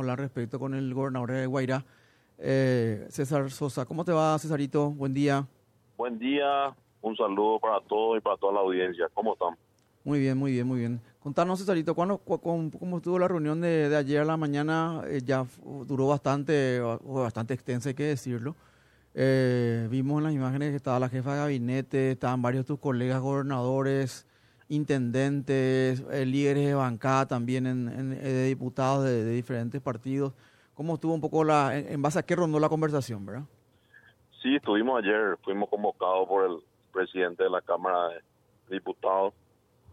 hablar respecto con el gobernador de Guairá, eh, César Sosa. ¿Cómo te va, Cesarito? Buen día. Buen día, un saludo para todos y para toda la audiencia. ¿Cómo están? Muy bien, muy bien, muy bien. Contanos, Cesarito, ¿cuándo, ¿cómo estuvo la reunión de, ayer a la mañana? Eh, ya duró bastante, bastante extensa, hay que decirlo. Eh, vimos en las imágenes que estaba la jefa de gabinete, estaban varios de tus colegas gobernadores, intendentes, eh, líderes de bancada también en, eh, de diputados de, diferentes partidos. ¿Cómo estuvo un poco la, en, base a qué rondó la conversación, verdad? Sí, estuvimos ayer, fuimos convocados por el presidente de la Cámara de Diputados,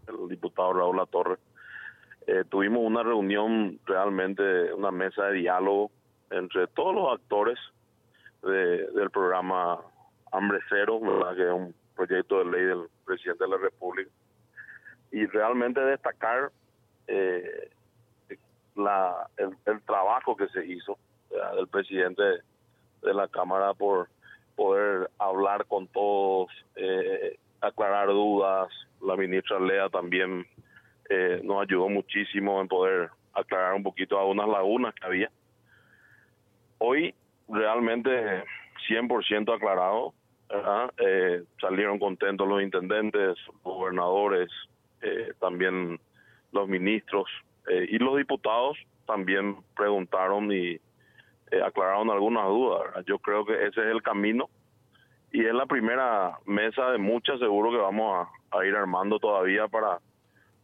el diputado Raúl Latorre. Eh, tuvimos una reunión realmente, una mesa de diálogo entre todos los actores del programa Hambre Cero, que es un proyecto de ley del presidente de la República y realmente destacar eh, la, el, trabajo que se hizo del presidente de la Cámara por poder hablar con todos, eh, aclarar dudas. La ministra Lea también eh, nos ayudó muchísimo en poder aclarar un poquito algunas lagunas que había. Hoy realmente 100% aclarado, salieron contentos los intendentes, gobernadores, eh, también los ministros eh, y los diputados también preguntaron y eh, aclararon algunas dudas. Yo creo que ese es el camino y es la primera mesa de muchas seguro que vamos a, ir armando todavía para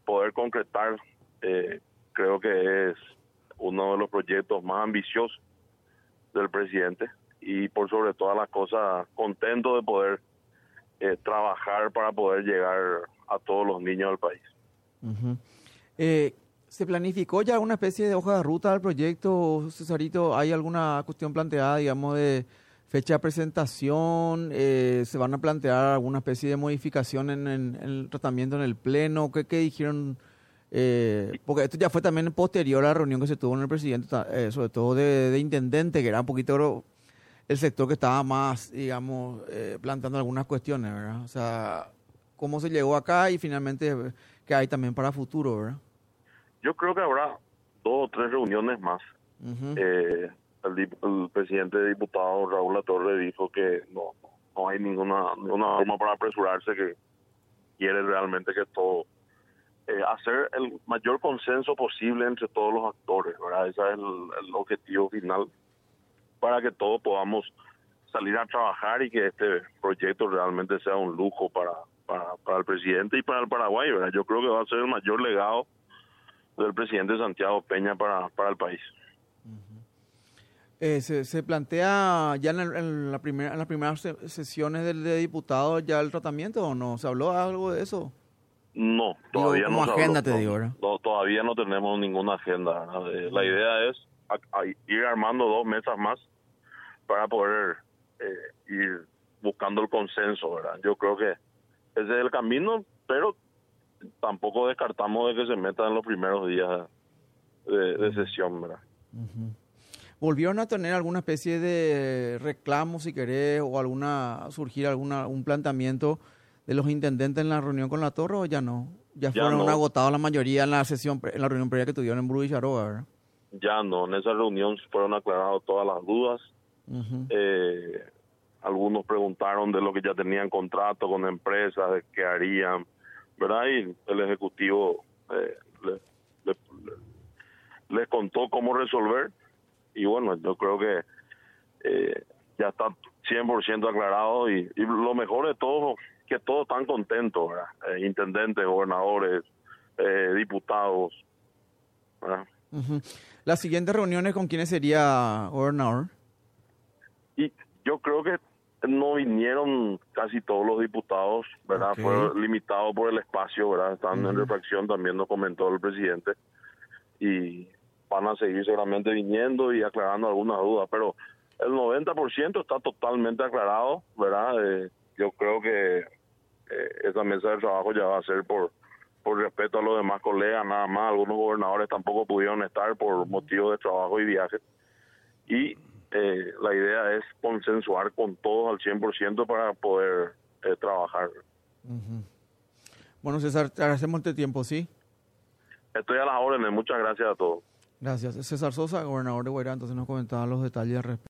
poder concretar. creo que es uno de los proyectos más ambiciosos del presidente y por sobre todas las cosas contento de poder trabajar para poder llegar a todos los niños del país. Eh, ¿Se planificó ya una especie de hoja de ruta del proyecto, Cesarito? ¿Hay alguna cuestión planteada, digamos, de fecha de presentación? Eh, ¿Se van a plantear alguna especie de modificación en, el tratamiento en el Pleno? ¿Qué, dijeron? Eh, porque esto ya fue también posterior a la reunión que se tuvo en el presidente, sobre todo de, intendente, que era un poquito el sector que estaba más, digamos, planteando algunas cuestiones, ¿verdad? O sea, cómo se llegó acá y finalmente qué hay también para futuro, ¿verdad? Yo creo que habrá dos o tres reuniones más. Eh, el, presidente de diputados Raúl Latorre dijo que no, no hay ninguna, ninguna forma para apresurarse, que quiere realmente que todo eh, hacer el mayor consenso posible entre todos los actores, ¿verdad? Ese es el, el, objetivo final para que todos podamos salir a trabajar y que este proyecto realmente sea un lujo para, para, el presidente y para el Paraguay. ¿verdad? Yo creo que va a ser el mayor legado del presidente Santiago Peña para, para el país. Eh, se, se, plantea ya en, la primera, en las primeras sesiones del de diputados ya el tratamiento o no? ¿Se habló algo de eso? No, todavía no. agenda te digo, no, todavía no tenemos ninguna agenda. Eh, la idea es ir armando dos mesas más para poder eh, ir buscando el consenso, ¿verdad? Yo creo que ese es el camino, pero tampoco descartamos de que se meta en los primeros días de, sesión, ¿verdad? ¿Volvieron a tener alguna especie de reclamo, si querés, o alguna surgir alguna un planteamiento de los intendentes en la reunión con la Torre o ya no? Ya, fueron agotados la mayoría en la sesión, en la reunión previa que tuvieron en Buru y ¿verdad? Ya no, en esa reunión fueron aclaradas todas las dudas. eh, algunos preguntaron de lo que ya tenían contrato con empresas, de qué harían, ¿verdad? Y el Ejecutivo eh, les contó cómo resolver y bueno, yo creo que eh, ya está 100% aclarado y, lo mejor de todo, que todos están contentos, ¿verdad? Eh, intendentes, gobernadores, diputados, ¿verdad? Las siguientes reuniones con quiénes sería gobernador? Y yo creo que no vinieron casi todos los diputados, ¿verdad? Fue limitado por el espacio, ¿verdad? Están en refracción, también nos comentó el presidente. Y van a seguir seguramente viniendo y aclarando algunas dudas, pero el 90% está totalmente aclarado, ¿verdad? Eh, yo creo que eh, esa mesa de trabajo ya va a ser por por respeto a los demás colegas, nada más. Algunos gobernadores tampoco pudieron estar por motivos de trabajo y viaje. Y eh, la idea es consensuar con todos al 100% para poder eh, trabajar. Bueno, César, te agradecemos este tiempo, ¿sí? Estoy a las órdenes, muchas gracias a todos. Gracias. César Sosa, gobernador de Guairá, entonces nos comentaba los detalles respecto.